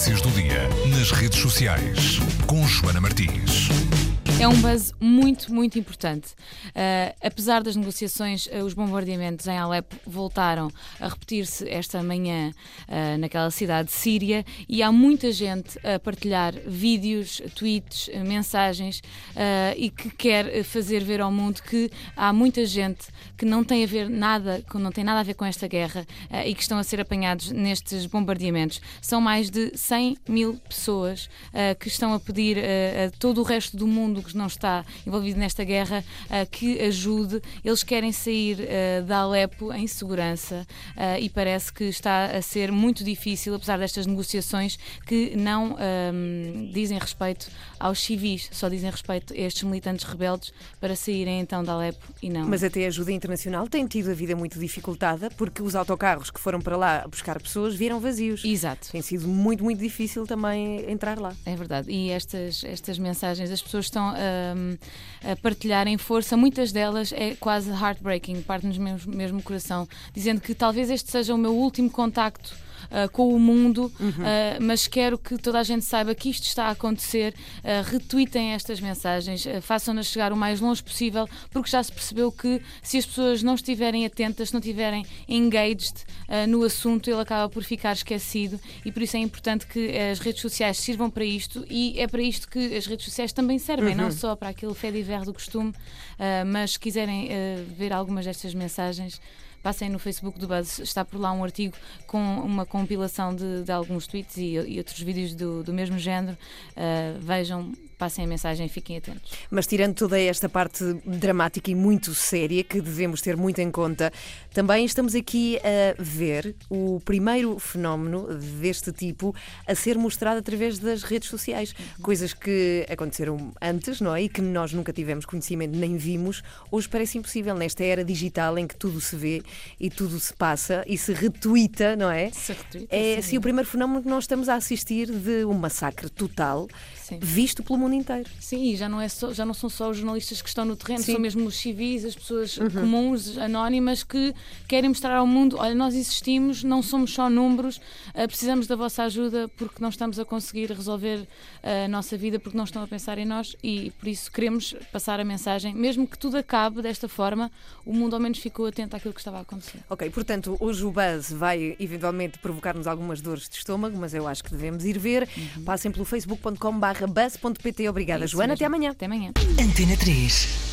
Notícias do dia nas redes sociais com Joana Martins. É um buzz muito, muito importante. Uh, apesar das negociações, uh, os bombardeamentos em Alepo voltaram a repetir-se esta manhã uh, naquela cidade síria e há muita gente a partilhar vídeos, tweets, mensagens e que quer fazer ver ao mundo que há muita gente que não tem a ver nada, que não tem nada a ver com esta guerra e que estão a ser apanhados nestes bombardeamentos. São mais de 100 mil pessoas que estão a pedir a todo o resto do mundo não está envolvido nesta guerra uh, que ajude. Eles querem sair uh, da Alepo em segurança uh, e parece que está a ser muito difícil, apesar destas negociações que não um, dizem respeito aos civis, só dizem respeito a estes militantes rebeldes para saírem então da Alepo e não. Mas até a ajuda internacional tem tido a vida muito dificultada porque os autocarros que foram para lá buscar pessoas viram vazios. Exato. Tem sido muito, muito difícil também entrar lá. É verdade. E estas, estas mensagens, as pessoas estão a, a partilhar em força, muitas delas é quase heartbreaking, parte-nos mesmo, mesmo coração, dizendo que talvez este seja o meu último contacto uh, com o mundo, uhum. uh, mas quero que toda a gente saiba que isto está a acontecer. Uh, retweetem estas mensagens, façam-nas chegar o mais longe possível, porque já se percebeu que se as pessoas não estiverem atentas, se não estiverem engaged no assunto, ele acaba por ficar esquecido e por isso é importante que as redes sociais sirvam para isto e é para isto que as redes sociais também servem, uhum. não só para aquele fé diver do costume, mas se quiserem ver algumas destas mensagens passem no Facebook do Buzz, está por lá um artigo com uma compilação de, de alguns tweets e, e, outros vídeos do, do mesmo género. Uh, vejam passem a mensagem e fiquem atentos. Mas tirando toda esta parte dramática e muito séria que devemos ter muito em conta, também estamos aqui a ver o primeiro fenómeno deste tipo a ser mostrado através das redes sociais. Uhum. Coisas que aconteceram antes, não é? E que nós nunca tivemos conhecimento nem vimos, hoje parece impossível nesta era digital em que tudo se vê e tudo se passa e se retuita, não é? Se retuita, é assim o primeiro fenómeno que nós estamos a assistir de um massacre total sim. visto pelo mundo inteiro. Sim, e já não, é só, já não são só os jornalistas que estão no terreno, sim. são mesmo os civis, as pessoas uhum. comuns, anónimas, que querem mostrar ao mundo: olha, nós existimos, não somos só números, uh, precisamos da vossa ajuda porque não estamos a conseguir resolver a nossa vida, porque não estão a pensar em nós e por isso queremos passar a mensagem, mesmo que tudo acabe desta forma, o mundo ao menos ficou atento àquilo que estava a acontecer. Ok, portanto, hoje o buzz vai eventualmente provocar-nos algumas dores de estômago, mas eu acho que devemos ir ver. Uhum. Passem pelo facebook.com.br Obrigada, é Joana. Mesmo. Até amanhã. Até amanhã. Antena 3.